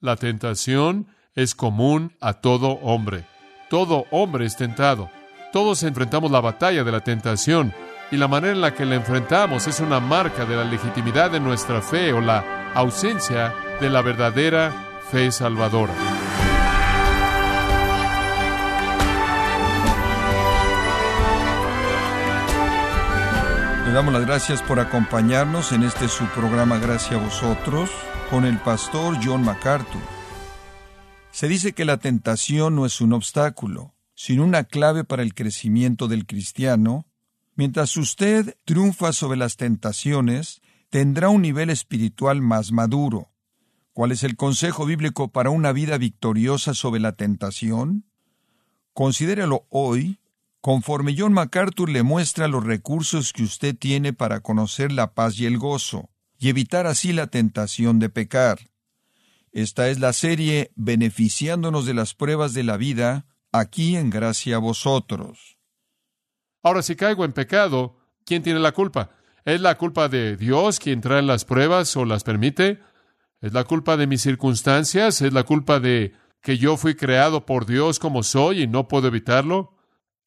La tentación es común a todo hombre. Todo hombre es tentado. Todos enfrentamos la batalla de la tentación y la manera en la que la enfrentamos es una marca de la legitimidad de nuestra fe o la ausencia de la verdadera fe salvadora. Le damos las gracias por acompañarnos en este su programa Gracias a vosotros con el pastor John MacArthur. Se dice que la tentación no es un obstáculo, sino una clave para el crecimiento del cristiano. Mientras usted triunfa sobre las tentaciones, tendrá un nivel espiritual más maduro. ¿Cuál es el consejo bíblico para una vida victoriosa sobre la tentación? Considérelo hoy conforme John MacArthur le muestra los recursos que usted tiene para conocer la paz y el gozo, y evitar así la tentación de pecar. Esta es la serie Beneficiándonos de las pruebas de la vida, aquí en gracia a vosotros. Ahora, si caigo en pecado, ¿quién tiene la culpa? ¿Es la culpa de Dios quien trae las pruebas o las permite? ¿Es la culpa de mis circunstancias? ¿Es la culpa de que yo fui creado por Dios como soy y no puedo evitarlo?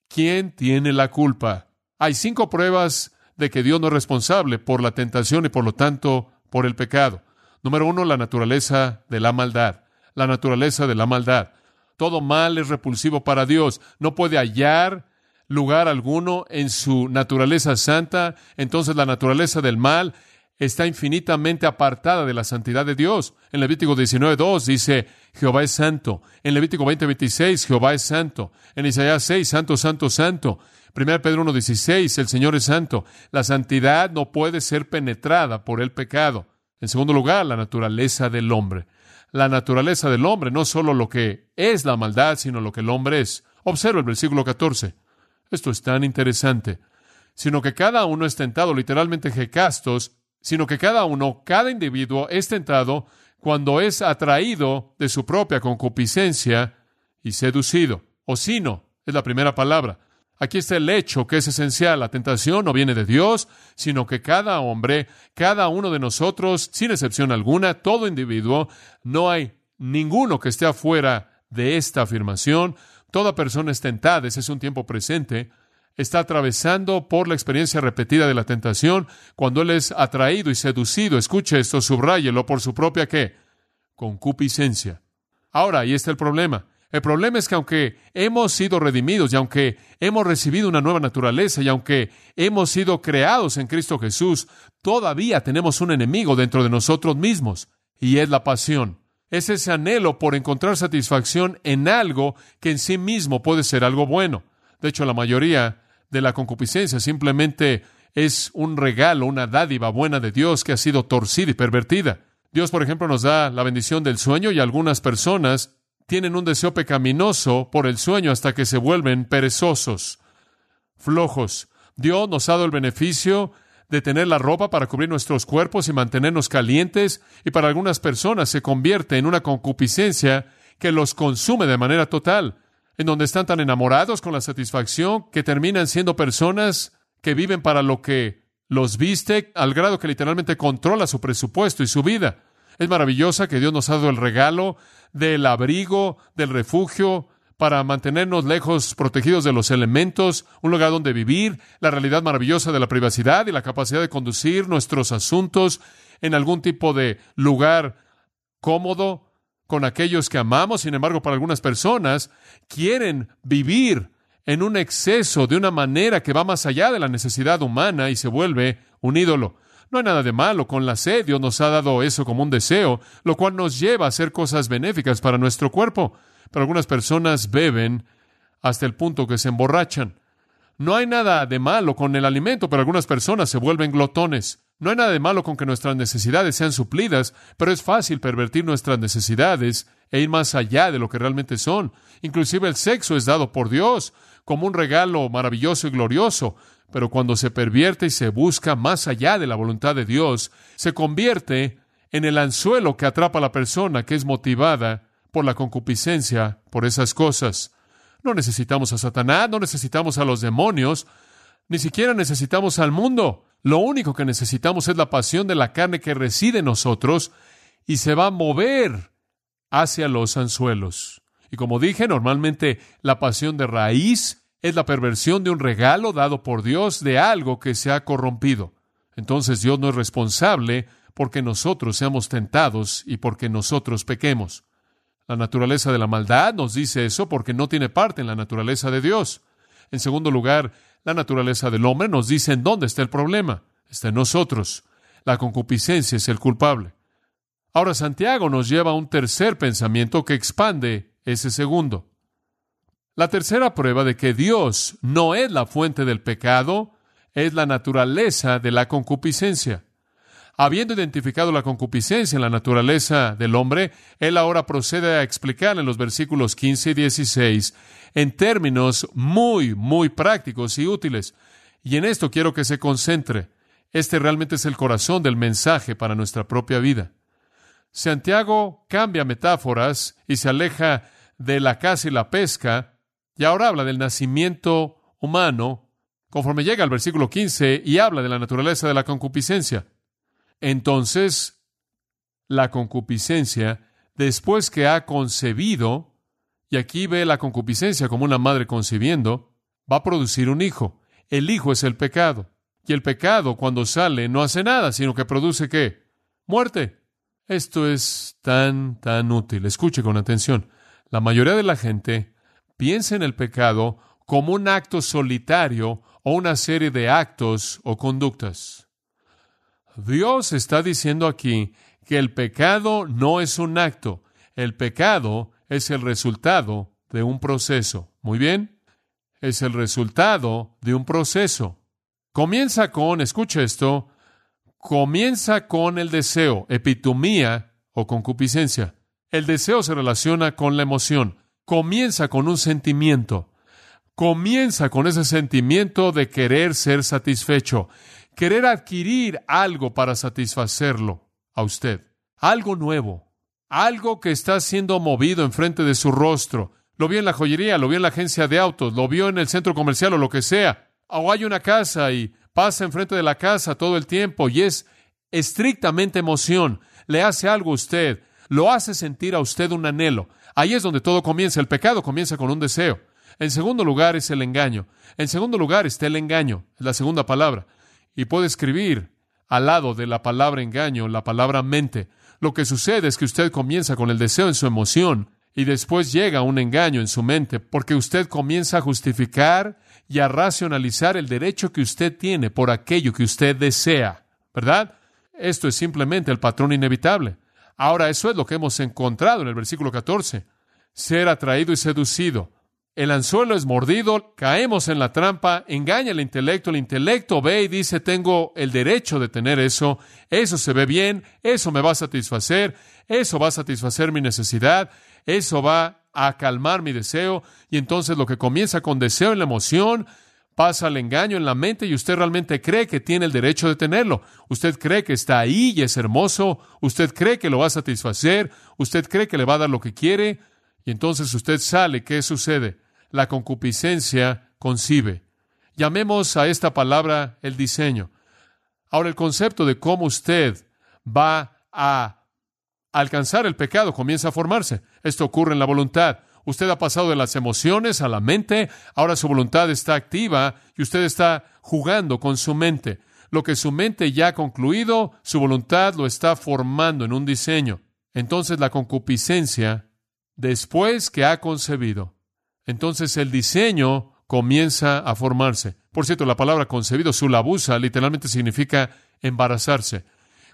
¿Quién tiene la culpa? Hay cinco pruebas de que Dios no es responsable por la tentación y por lo tanto por el pecado. Número uno, la naturaleza de la maldad. La naturaleza de la maldad. Todo mal es repulsivo para Dios. No puede hallar lugar alguno en su naturaleza santa. Entonces la naturaleza del mal está infinitamente apartada de la santidad de Dios. En Levítico 19.2 dice, Jehová es santo. En Levítico 20.26, Jehová es santo. En Isaías 6, santo, santo, santo. 1 Pedro 1.16, el Señor es santo. La santidad no puede ser penetrada por el pecado. En segundo lugar, la naturaleza del hombre. La naturaleza del hombre, no solo lo que es la maldad, sino lo que el hombre es. Observa el versículo 14. Esto es tan interesante. Sino que cada uno es tentado, literalmente jecastos, sino que cada uno, cada individuo es tentado cuando es atraído de su propia concupiscencia y seducido. O sino, es la primera palabra. Aquí está el hecho que es esencial. La tentación no viene de Dios, sino que cada hombre, cada uno de nosotros, sin excepción alguna, todo individuo, no hay ninguno que esté afuera de esta afirmación. Toda persona es tentada, ese es un tiempo presente, está atravesando por la experiencia repetida de la tentación cuando él es atraído y seducido. Escuche esto, subráyelo por su propia qué? Concupiscencia. Ahora, ahí está el problema. El problema es que aunque hemos sido redimidos y aunque hemos recibido una nueva naturaleza y aunque hemos sido creados en Cristo Jesús, todavía tenemos un enemigo dentro de nosotros mismos y es la pasión. Es ese anhelo por encontrar satisfacción en algo que en sí mismo puede ser algo bueno. De hecho, la mayoría de la concupiscencia simplemente es un regalo, una dádiva buena de Dios que ha sido torcida y pervertida. Dios, por ejemplo, nos da la bendición del sueño y algunas personas tienen un deseo pecaminoso por el sueño hasta que se vuelven perezosos, flojos. Dios nos ha dado el beneficio de tener la ropa para cubrir nuestros cuerpos y mantenernos calientes, y para algunas personas se convierte en una concupiscencia que los consume de manera total en donde están tan enamorados con la satisfacción que terminan siendo personas que viven para lo que los viste, al grado que literalmente controla su presupuesto y su vida. Es maravillosa que Dios nos ha dado el regalo del abrigo, del refugio, para mantenernos lejos, protegidos de los elementos, un lugar donde vivir, la realidad maravillosa de la privacidad y la capacidad de conducir nuestros asuntos en algún tipo de lugar cómodo, con aquellos que amamos, sin embargo, para algunas personas quieren vivir en un exceso de una manera que va más allá de la necesidad humana y se vuelve un ídolo. No hay nada de malo con la sed, Dios nos ha dado eso como un deseo, lo cual nos lleva a hacer cosas benéficas para nuestro cuerpo. Pero algunas personas beben hasta el punto que se emborrachan. No hay nada de malo con el alimento, pero algunas personas se vuelven glotones. No hay nada de malo con que nuestras necesidades sean suplidas, pero es fácil pervertir nuestras necesidades e ir más allá de lo que realmente son. Inclusive el sexo es dado por Dios como un regalo maravilloso y glorioso, pero cuando se pervierte y se busca más allá de la voluntad de Dios, se convierte en el anzuelo que atrapa a la persona que es motivada por la concupiscencia, por esas cosas. No necesitamos a Satanás, no necesitamos a los demonios, ni siquiera necesitamos al mundo. Lo único que necesitamos es la pasión de la carne que reside en nosotros y se va a mover hacia los anzuelos. Y como dije, normalmente la pasión de raíz es la perversión de un regalo dado por Dios de algo que se ha corrompido. Entonces Dios no es responsable porque nosotros seamos tentados y porque nosotros pequemos. La naturaleza de la maldad nos dice eso porque no tiene parte en la naturaleza de Dios. En segundo lugar, la naturaleza del hombre nos dice en dónde está el problema. Está en nosotros. La concupiscencia es el culpable. Ahora Santiago nos lleva a un tercer pensamiento que expande ese segundo. La tercera prueba de que Dios no es la fuente del pecado es la naturaleza de la concupiscencia. Habiendo identificado la concupiscencia en la naturaleza del hombre, él ahora procede a explicar en los versículos 15 y 16 en términos muy, muy prácticos y útiles. Y en esto quiero que se concentre. Este realmente es el corazón del mensaje para nuestra propia vida. Santiago cambia metáforas y se aleja de la caza y la pesca, y ahora habla del nacimiento humano, conforme llega al versículo 15 y habla de la naturaleza de la concupiscencia. Entonces, la concupiscencia, después que ha concebido, y aquí ve la concupiscencia como una madre concibiendo, va a producir un hijo. El hijo es el pecado. Y el pecado, cuando sale, no hace nada, sino que produce qué? Muerte. Esto es tan, tan útil. Escuche con atención. La mayoría de la gente piensa en el pecado como un acto solitario o una serie de actos o conductas. Dios está diciendo aquí que el pecado no es un acto, el pecado es el resultado de un proceso. Muy bien, es el resultado de un proceso. Comienza con, escucha esto, comienza con el deseo, epitomía o concupiscencia. El deseo se relaciona con la emoción. Comienza con un sentimiento. Comienza con ese sentimiento de querer ser satisfecho, querer adquirir algo para satisfacerlo a usted. Algo nuevo, algo que está siendo movido enfrente de su rostro. Lo vio en la joyería, lo vio en la agencia de autos, lo vio en el centro comercial o lo que sea. O hay una casa y pasa enfrente de la casa todo el tiempo y es estrictamente emoción. Le hace algo a usted lo hace sentir a usted un anhelo. Ahí es donde todo comienza. El pecado comienza con un deseo. En segundo lugar es el engaño. En segundo lugar está el engaño, la segunda palabra. Y puede escribir al lado de la palabra engaño la palabra mente. Lo que sucede es que usted comienza con el deseo en su emoción y después llega un engaño en su mente porque usted comienza a justificar y a racionalizar el derecho que usted tiene por aquello que usted desea. ¿Verdad? Esto es simplemente el patrón inevitable. Ahora, eso es lo que hemos encontrado en el versículo 14. Ser atraído y seducido. El anzuelo es mordido, caemos en la trampa, engaña el intelecto, el intelecto ve y dice, tengo el derecho de tener eso, eso se ve bien, eso me va a satisfacer, eso va a satisfacer mi necesidad, eso va a calmar mi deseo, y entonces lo que comienza con deseo en la emoción, pasa al engaño en la mente y usted realmente cree que tiene el derecho de tenerlo. Usted cree que está ahí y es hermoso. Usted cree que lo va a satisfacer. Usted cree que le va a dar lo que quiere. Y entonces usted sale. ¿Qué sucede? La concupiscencia concibe. Llamemos a esta palabra el diseño. Ahora el concepto de cómo usted va a alcanzar el pecado comienza a formarse. Esto ocurre en la voluntad. Usted ha pasado de las emociones a la mente, ahora su voluntad está activa y usted está jugando con su mente. Lo que su mente ya ha concluido, su voluntad lo está formando en un diseño. Entonces la concupiscencia, después que ha concebido, entonces el diseño comienza a formarse. Por cierto, la palabra concebido, su labusa, literalmente significa embarazarse.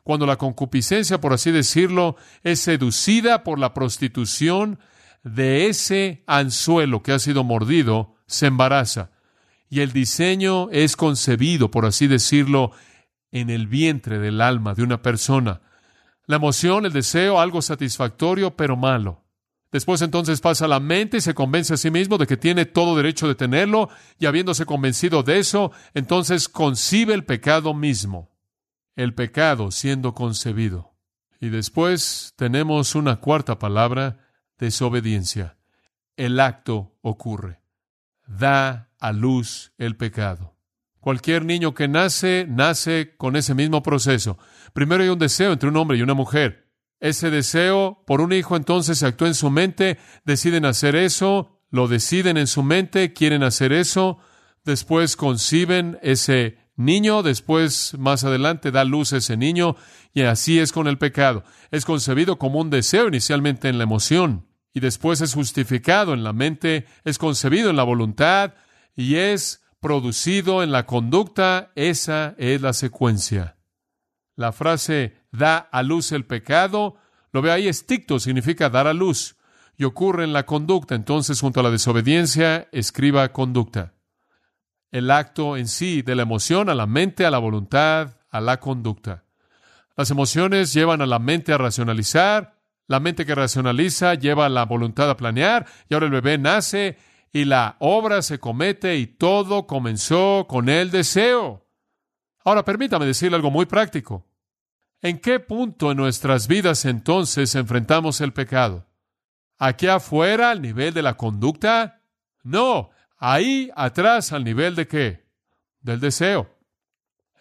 Cuando la concupiscencia, por así decirlo, es seducida por la prostitución, de ese anzuelo que ha sido mordido se embaraza. Y el diseño es concebido, por así decirlo, en el vientre del alma de una persona. La emoción, el deseo, algo satisfactorio, pero malo. Después entonces pasa a la mente y se convence a sí mismo de que tiene todo derecho de tenerlo, y habiéndose convencido de eso, entonces concibe el pecado mismo. El pecado siendo concebido. Y después tenemos una cuarta palabra, desobediencia. El acto ocurre. Da a luz el pecado. Cualquier niño que nace, nace con ese mismo proceso. Primero hay un deseo entre un hombre y una mujer. Ese deseo por un hijo entonces actúa en su mente, deciden hacer eso, lo deciden en su mente, quieren hacer eso, después conciben ese niño, después más adelante da luz a ese niño, y así es con el pecado. Es concebido como un deseo inicialmente en la emoción, y después es justificado en la mente, es concebido en la voluntad, y es producido en la conducta. Esa es la secuencia. La frase da a luz el pecado, lo ve ahí, esticto, significa dar a luz, y ocurre en la conducta. Entonces, junto a la desobediencia, escriba conducta el acto en sí de la emoción a la mente, a la voluntad, a la conducta. Las emociones llevan a la mente a racionalizar, la mente que racionaliza lleva a la voluntad a planear, y ahora el bebé nace y la obra se comete y todo comenzó con el deseo. Ahora permítame decirle algo muy práctico. ¿En qué punto en nuestras vidas entonces enfrentamos el pecado? ¿Aquí afuera al nivel de la conducta? No, ahí atrás al nivel de qué? Del deseo.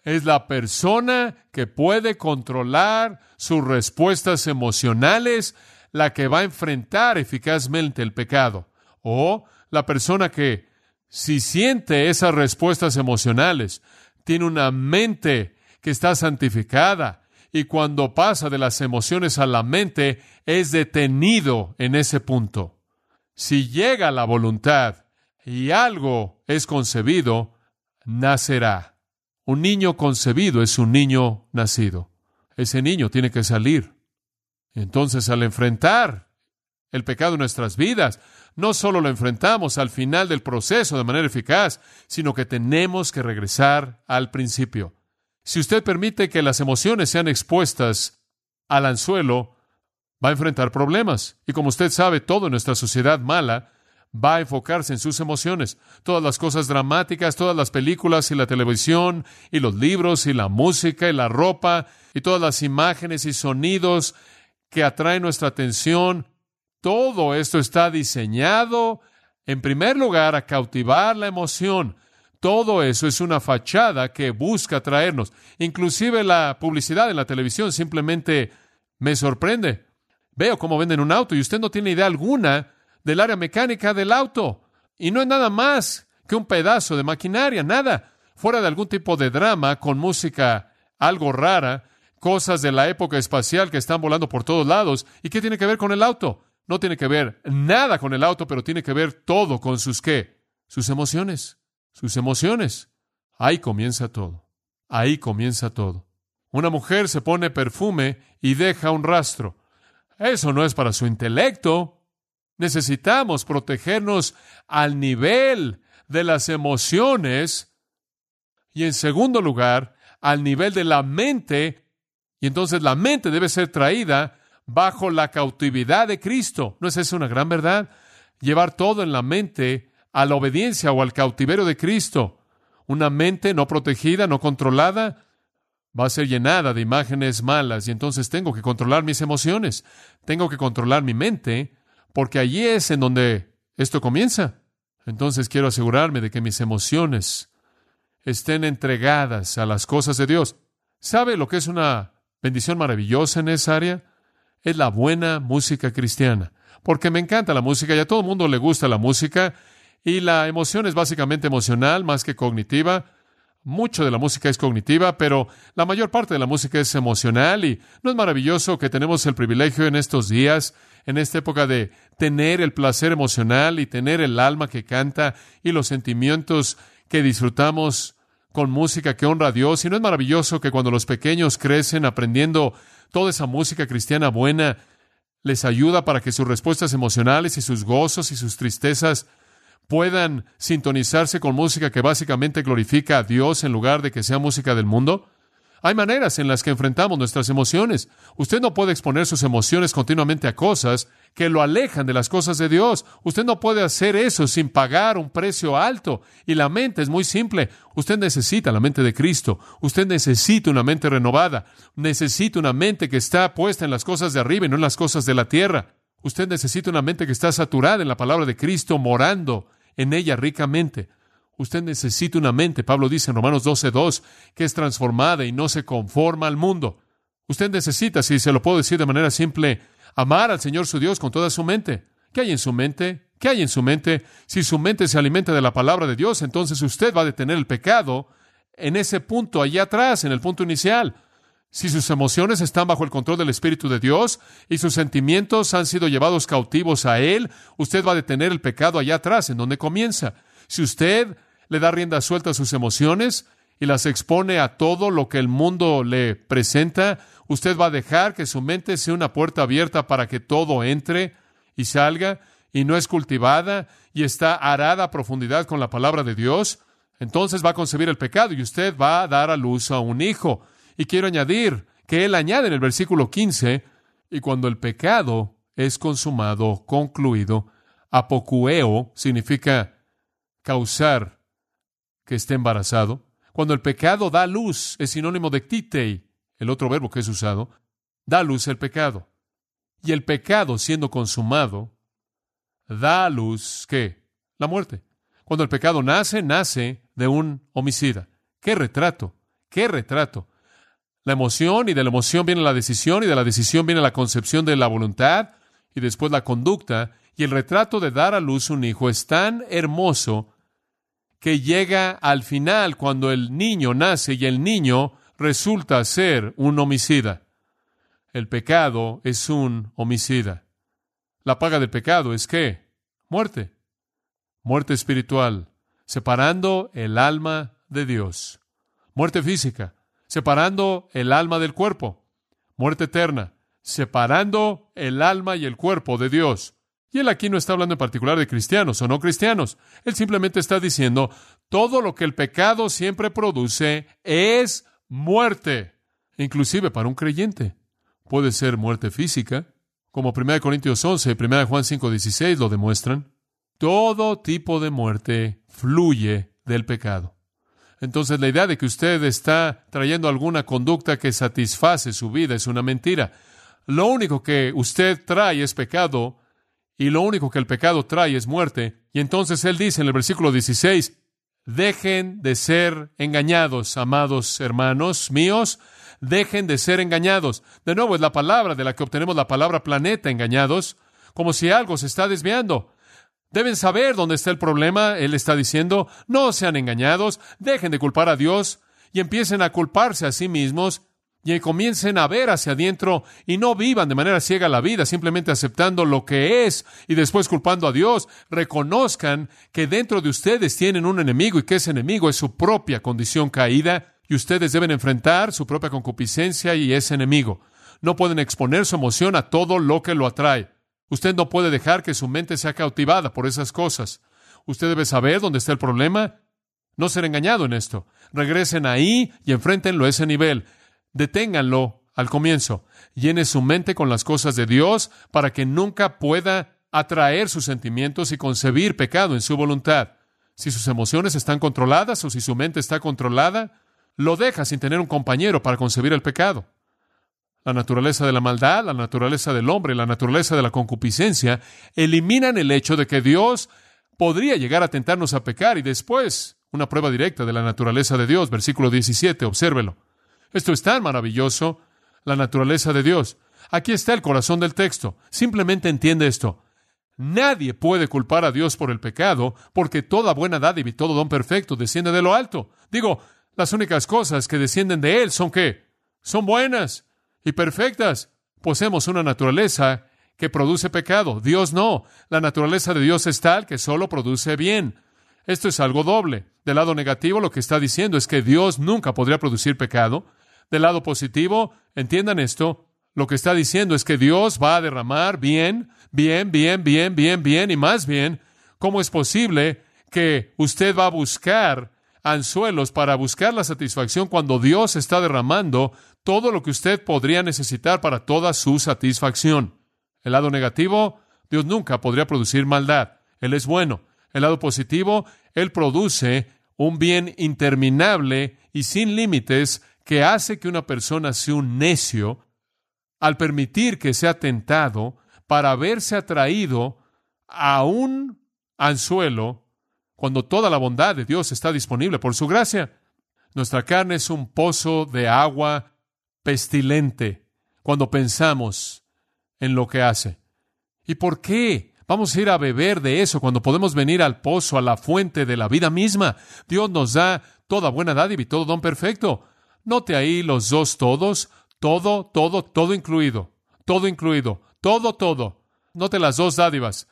Es la persona que puede controlar sus respuestas emocionales la que va a enfrentar eficazmente el pecado. O la persona que, si siente esas respuestas emocionales, tiene una mente que está santificada y cuando pasa de las emociones a la mente es detenido en ese punto. Si llega la voluntad y algo es concebido, nacerá. Un niño concebido es un niño nacido. Ese niño tiene que salir. Entonces, al enfrentar el pecado en nuestras vidas, no solo lo enfrentamos al final del proceso de manera eficaz, sino que tenemos que regresar al principio. Si usted permite que las emociones sean expuestas al anzuelo, va a enfrentar problemas. Y como usted sabe, todo en nuestra sociedad mala va a enfocarse en sus emociones. Todas las cosas dramáticas, todas las películas y la televisión y los libros y la música y la ropa y todas las imágenes y sonidos que atraen nuestra atención, todo esto está diseñado en primer lugar a cautivar la emoción. Todo eso es una fachada que busca atraernos. Inclusive la publicidad en la televisión simplemente me sorprende. Veo cómo venden un auto y usted no tiene idea alguna del área mecánica del auto. Y no es nada más que un pedazo de maquinaria, nada. Fuera de algún tipo de drama con música algo rara, cosas de la época espacial que están volando por todos lados. ¿Y qué tiene que ver con el auto? No tiene que ver nada con el auto, pero tiene que ver todo con sus qué? Sus emociones. Sus emociones. Ahí comienza todo. Ahí comienza todo. Una mujer se pone perfume y deja un rastro. Eso no es para su intelecto, Necesitamos protegernos al nivel de las emociones y en segundo lugar, al nivel de la mente. Y entonces la mente debe ser traída bajo la cautividad de Cristo. ¿No es eso una gran verdad? Llevar todo en la mente a la obediencia o al cautiverio de Cristo. Una mente no protegida, no controlada, va a ser llenada de imágenes malas y entonces tengo que controlar mis emociones. Tengo que controlar mi mente porque allí es en donde esto comienza. Entonces quiero asegurarme de que mis emociones estén entregadas a las cosas de Dios. ¿Sabe lo que es una bendición maravillosa en esa área? Es la buena música cristiana. Porque me encanta la música y a todo el mundo le gusta la música y la emoción es básicamente emocional más que cognitiva. Mucho de la música es cognitiva, pero la mayor parte de la música es emocional y no es maravilloso que tenemos el privilegio en estos días, en esta época de tener el placer emocional y tener el alma que canta y los sentimientos que disfrutamos con música que honra a Dios. Y no es maravilloso que cuando los pequeños crecen aprendiendo toda esa música cristiana buena, les ayuda para que sus respuestas emocionales y sus gozos y sus tristezas puedan sintonizarse con música que básicamente glorifica a Dios en lugar de que sea música del mundo? Hay maneras en las que enfrentamos nuestras emociones. Usted no puede exponer sus emociones continuamente a cosas que lo alejan de las cosas de Dios. Usted no puede hacer eso sin pagar un precio alto. Y la mente es muy simple. Usted necesita la mente de Cristo. Usted necesita una mente renovada. Necesita una mente que está puesta en las cosas de arriba y no en las cosas de la tierra. Usted necesita una mente que está saturada en la palabra de Cristo, morando en ella ricamente. Usted necesita una mente, Pablo dice en Romanos 12.2, que es transformada y no se conforma al mundo. Usted necesita, si se lo puedo decir de manera simple, amar al Señor su Dios con toda su mente. ¿Qué hay en su mente? ¿Qué hay en su mente? Si su mente se alimenta de la palabra de Dios, entonces usted va a detener el pecado en ese punto, allá atrás, en el punto inicial. Si sus emociones están bajo el control del Espíritu de Dios y sus sentimientos han sido llevados cautivos a Él, usted va a detener el pecado allá atrás, en donde comienza. Si usted le da rienda suelta a sus emociones y las expone a todo lo que el mundo le presenta, usted va a dejar que su mente sea una puerta abierta para que todo entre y salga y no es cultivada y está arada a profundidad con la palabra de Dios, entonces va a concebir el pecado y usted va a dar a luz a un hijo. Y quiero añadir que él añade en el versículo 15, y cuando el pecado es consumado, concluido, apocueo significa causar que esté embarazado. Cuando el pecado da luz, es sinónimo de titei, el otro verbo que es usado, da luz el pecado. Y el pecado siendo consumado, da luz, ¿qué? La muerte. Cuando el pecado nace, nace de un homicida. ¡Qué retrato! ¡Qué retrato! la emoción y de la emoción viene la decisión y de la decisión viene la concepción de la voluntad y después la conducta y el retrato de dar a luz un hijo es tan hermoso que llega al final cuando el niño nace y el niño resulta ser un homicida. El pecado es un homicida. La paga del pecado es qué? Muerte. Muerte espiritual, separando el alma de Dios. Muerte física, separando el alma del cuerpo. Muerte eterna, separando el alma y el cuerpo de Dios. Y él aquí no está hablando en particular de cristianos o no cristianos. Él simplemente está diciendo, todo lo que el pecado siempre produce es muerte, inclusive para un creyente. Puede ser muerte física, como 1 Corintios 11 y 1 Juan 5, 16 lo demuestran. Todo tipo de muerte fluye del pecado. Entonces la idea de que usted está trayendo alguna conducta que satisface su vida es una mentira. Lo único que usted trae es pecado y lo único que el pecado trae es muerte. Y entonces él dice en el versículo 16, dejen de ser engañados, amados hermanos míos, dejen de ser engañados. De nuevo es la palabra de la que obtenemos la palabra planeta, engañados, como si algo se está desviando. Deben saber dónde está el problema. Él está diciendo, no sean engañados, dejen de culpar a Dios y empiecen a culparse a sí mismos y comiencen a ver hacia adentro y no vivan de manera ciega la vida, simplemente aceptando lo que es y después culpando a Dios. Reconozcan que dentro de ustedes tienen un enemigo y que ese enemigo es su propia condición caída y ustedes deben enfrentar su propia concupiscencia y ese enemigo. No pueden exponer su emoción a todo lo que lo atrae. Usted no puede dejar que su mente sea cautivada por esas cosas. Usted debe saber dónde está el problema. No ser engañado en esto. Regresen ahí y enfréntenlo a ese nivel. Deténganlo al comienzo. Llene su mente con las cosas de Dios para que nunca pueda atraer sus sentimientos y concebir pecado en su voluntad. Si sus emociones están controladas o si su mente está controlada, lo deja sin tener un compañero para concebir el pecado la naturaleza de la maldad, la naturaleza del hombre, la naturaleza de la concupiscencia, eliminan el hecho de que Dios podría llegar a tentarnos a pecar y después una prueba directa de la naturaleza de Dios, versículo 17, obsérvelo. Esto es tan maravilloso, la naturaleza de Dios. Aquí está el corazón del texto. Simplemente entiende esto. Nadie puede culpar a Dios por el pecado, porque toda buena dádiva y todo don perfecto desciende de lo alto. Digo, las únicas cosas que descienden de Él son qué? Son buenas y perfectas. Poseemos una naturaleza que produce pecado. Dios no. La naturaleza de Dios es tal que solo produce bien. Esto es algo doble. Del lado negativo, lo que está diciendo es que Dios nunca podría producir pecado. Del lado positivo, entiendan esto, lo que está diciendo es que Dios va a derramar bien, bien, bien, bien, bien, bien y más bien. ¿Cómo es posible que usted va a buscar anzuelos para buscar la satisfacción cuando Dios está derramando todo lo que usted podría necesitar para toda su satisfacción. El lado negativo, Dios nunca podría producir maldad. Él es bueno. El lado positivo, Él produce un bien interminable y sin límites que hace que una persona sea un necio al permitir que sea tentado para verse atraído a un anzuelo cuando toda la bondad de Dios está disponible por su gracia. Nuestra carne es un pozo de agua pestilente cuando pensamos en lo que hace. ¿Y por qué? Vamos a ir a beber de eso cuando podemos venir al pozo, a la fuente de la vida misma. Dios nos da toda buena dádiva y todo don perfecto. Note ahí los dos todos, todo, todo, todo incluido, todo incluido, todo, todo. Note las dos dádivas.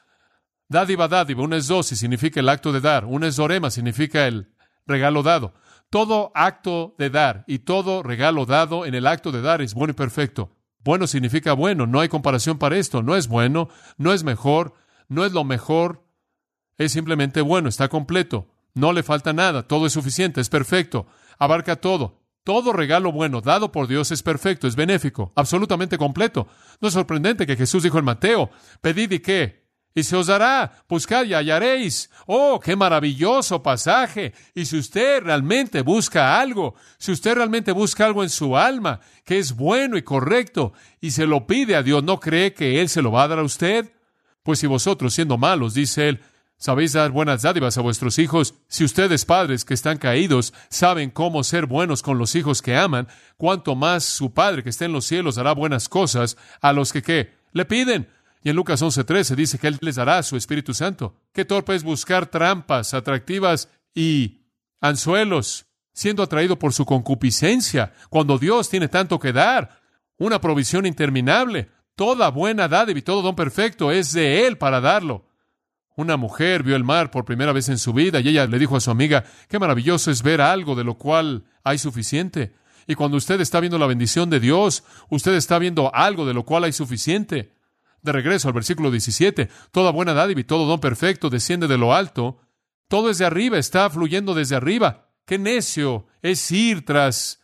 Dádiva, dádiva, una es dos y significa el acto de dar, una es dorema, significa el regalo dado. Todo acto de dar y todo regalo dado en el acto de dar es bueno y perfecto. Bueno significa bueno, no hay comparación para esto, no es bueno, no es mejor, no es lo mejor, es simplemente bueno, está completo, no le falta nada, todo es suficiente, es perfecto, abarca todo. Todo regalo bueno dado por Dios es perfecto, es benéfico, absolutamente completo. No es sorprendente que Jesús dijo en Mateo, pedid y qué, y se os dará, buscad y hallaréis. Oh, qué maravilloso pasaje. Y si usted realmente busca algo, si usted realmente busca algo en su alma, que es bueno y correcto, y se lo pide a Dios, ¿no cree que Él se lo va a dar a usted? Pues si vosotros, siendo malos, dice Él, sabéis dar buenas dádivas a vuestros hijos, si ustedes, padres que están caídos, saben cómo ser buenos con los hijos que aman, cuanto más su Padre que está en los cielos hará buenas cosas a los que, ¿qué? Le piden. Y en Lucas 11:13 dice que Él les dará su Espíritu Santo. Qué torpe es buscar trampas atractivas y anzuelos, siendo atraído por su concupiscencia, cuando Dios tiene tanto que dar, una provisión interminable. Toda buena dádiva y todo don perfecto es de Él para darlo. Una mujer vio el mar por primera vez en su vida y ella le dijo a su amiga, qué maravilloso es ver algo de lo cual hay suficiente. Y cuando usted está viendo la bendición de Dios, usted está viendo algo de lo cual hay suficiente. De regreso al versículo 17, toda buena dádiva y todo don perfecto desciende de lo alto. Todo es de arriba, está fluyendo desde arriba. Qué necio es ir tras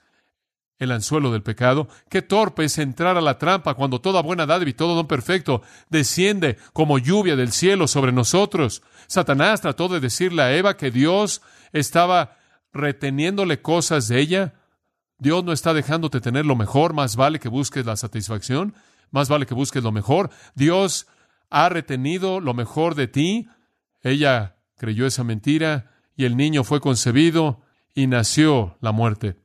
el anzuelo del pecado. Qué torpe es entrar a la trampa cuando toda buena dádiva y todo don perfecto desciende como lluvia del cielo sobre nosotros. Satanás trató de decirle a Eva que Dios estaba reteniéndole cosas de ella. Dios no está dejándote tener lo mejor, más vale que busques la satisfacción. Más vale que busques lo mejor. Dios ha retenido lo mejor de ti. Ella creyó esa mentira y el niño fue concebido y nació la muerte.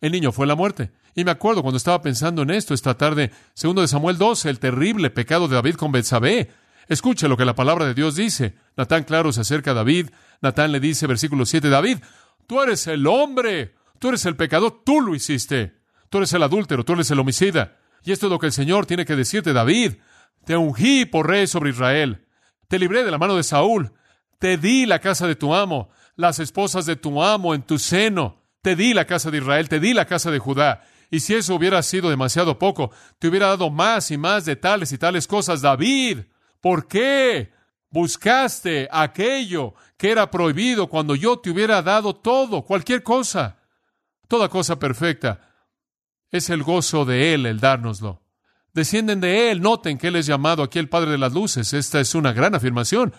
El niño fue la muerte. Y me acuerdo cuando estaba pensando en esto esta tarde, segundo de Samuel 12, el terrible pecado de David con Betsabé. Escuche lo que la palabra de Dios dice. Natán claro se acerca a David. Natán le dice, versículo 7, David, tú eres el hombre, tú eres el pecador, tú lo hiciste. Tú eres el adúltero, tú eres el homicida. Y esto es lo que el Señor tiene que decirte, David. Te ungí por rey sobre Israel. Te libré de la mano de Saúl. Te di la casa de tu amo, las esposas de tu amo en tu seno. Te di la casa de Israel, te di la casa de Judá. Y si eso hubiera sido demasiado poco, te hubiera dado más y más de tales y tales cosas. David, ¿por qué buscaste aquello que era prohibido cuando yo te hubiera dado todo, cualquier cosa? Toda cosa perfecta. Es el gozo de Él el dárnoslo. Descienden de Él. Noten que Él es llamado aquí el Padre de las Luces. Esta es una gran afirmación.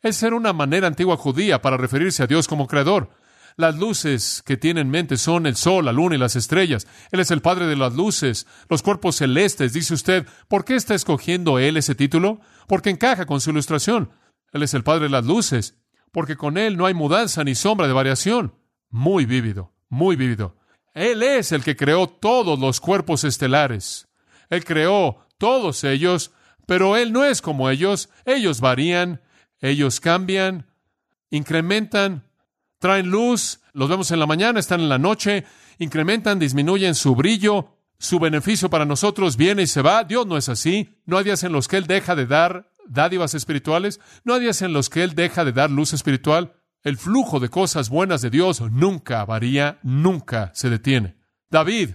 Es ser una manera antigua judía para referirse a Dios como creador. Las luces que tiene en mente son el sol, la luna y las estrellas. Él es el Padre de las luces, los cuerpos celestes. Dice usted, ¿por qué está escogiendo Él ese título? Porque encaja con su ilustración. Él es el Padre de las luces, porque con Él no hay mudanza ni sombra de variación. Muy vívido, muy vívido. Él es el que creó todos los cuerpos estelares. Él creó todos ellos, pero Él no es como ellos. Ellos varían, ellos cambian, incrementan, traen luz, los vemos en la mañana, están en la noche, incrementan, disminuyen su brillo, su beneficio para nosotros viene y se va. Dios no es así. No hay días en los que Él deja de dar dádivas espirituales, no hay días en los que Él deja de dar luz espiritual. El flujo de cosas buenas de Dios nunca varía, nunca se detiene. David,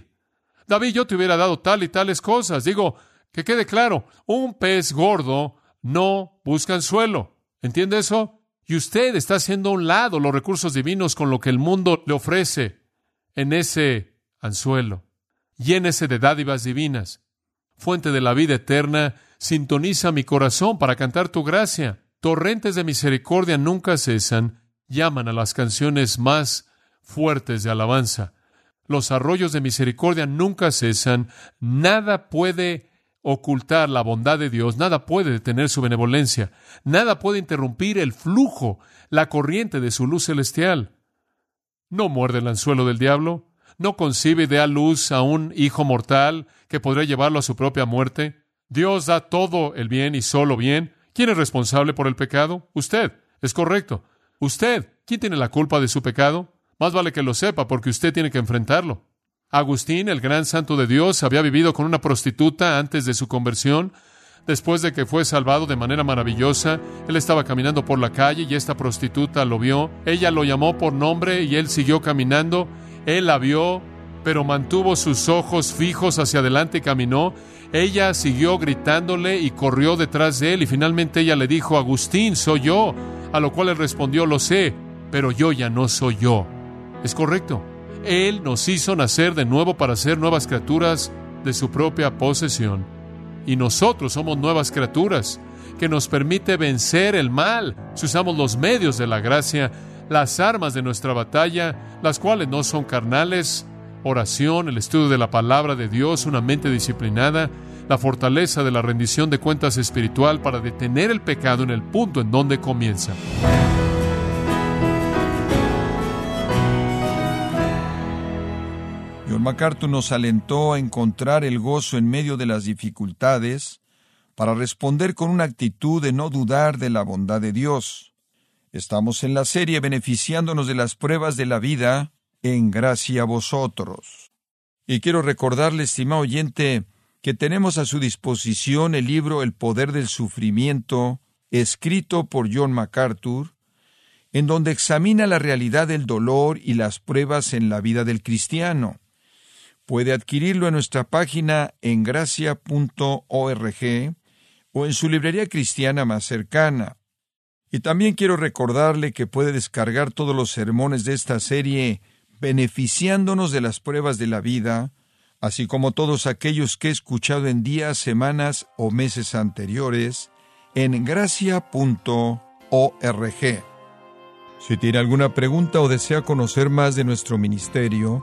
David, yo te hubiera dado tal y tales cosas. Digo, que quede claro, un pez gordo no busca anzuelo. ¿Entiende eso? Y usted está haciendo a un lado los recursos divinos con lo que el mundo le ofrece en ese anzuelo. Llénese de dádivas divinas. Fuente de la vida eterna, sintoniza mi corazón para cantar tu gracia. Torrentes de misericordia nunca cesan llaman a las canciones más fuertes de alabanza. Los arroyos de misericordia nunca cesan, nada puede ocultar la bondad de Dios, nada puede detener su benevolencia, nada puede interrumpir el flujo, la corriente de su luz celestial. No muerde el anzuelo del diablo, no concibe y da luz a un hijo mortal que podría llevarlo a su propia muerte. Dios da todo el bien y solo bien. ¿Quién es responsable por el pecado? Usted. Es correcto. Usted. ¿Quién tiene la culpa de su pecado? Más vale que lo sepa porque usted tiene que enfrentarlo. Agustín, el gran santo de Dios, había vivido con una prostituta antes de su conversión. Después de que fue salvado de manera maravillosa, él estaba caminando por la calle y esta prostituta lo vio. Ella lo llamó por nombre y él siguió caminando. Él la vio, pero mantuvo sus ojos fijos hacia adelante y caminó. Ella siguió gritándole y corrió detrás de él y finalmente ella le dijo, Agustín, soy yo. A lo cual él respondió, lo sé, pero yo ya no soy yo. Es correcto. Él nos hizo nacer de nuevo para ser nuevas criaturas de su propia posesión. Y nosotros somos nuevas criaturas que nos permite vencer el mal si usamos los medios de la gracia, las armas de nuestra batalla, las cuales no son carnales, oración, el estudio de la palabra de Dios, una mente disciplinada, la fortaleza de la rendición de cuentas espiritual para detener el pecado en el punto en donde comienza. MacArthur nos alentó a encontrar el gozo en medio de las dificultades para responder con una actitud de no dudar de la bondad de Dios. Estamos en la serie beneficiándonos de las pruebas de la vida en gracia a vosotros. Y quiero recordarle, estimado oyente, que tenemos a su disposición el libro El poder del sufrimiento, escrito por John MacArthur, en donde examina la realidad del dolor y las pruebas en la vida del cristiano. Puede adquirirlo en nuestra página en gracia.org o en su librería cristiana más cercana. Y también quiero recordarle que puede descargar todos los sermones de esta serie beneficiándonos de las pruebas de la vida, así como todos aquellos que he escuchado en días, semanas o meses anteriores, en gracia.org. Si tiene alguna pregunta o desea conocer más de nuestro ministerio,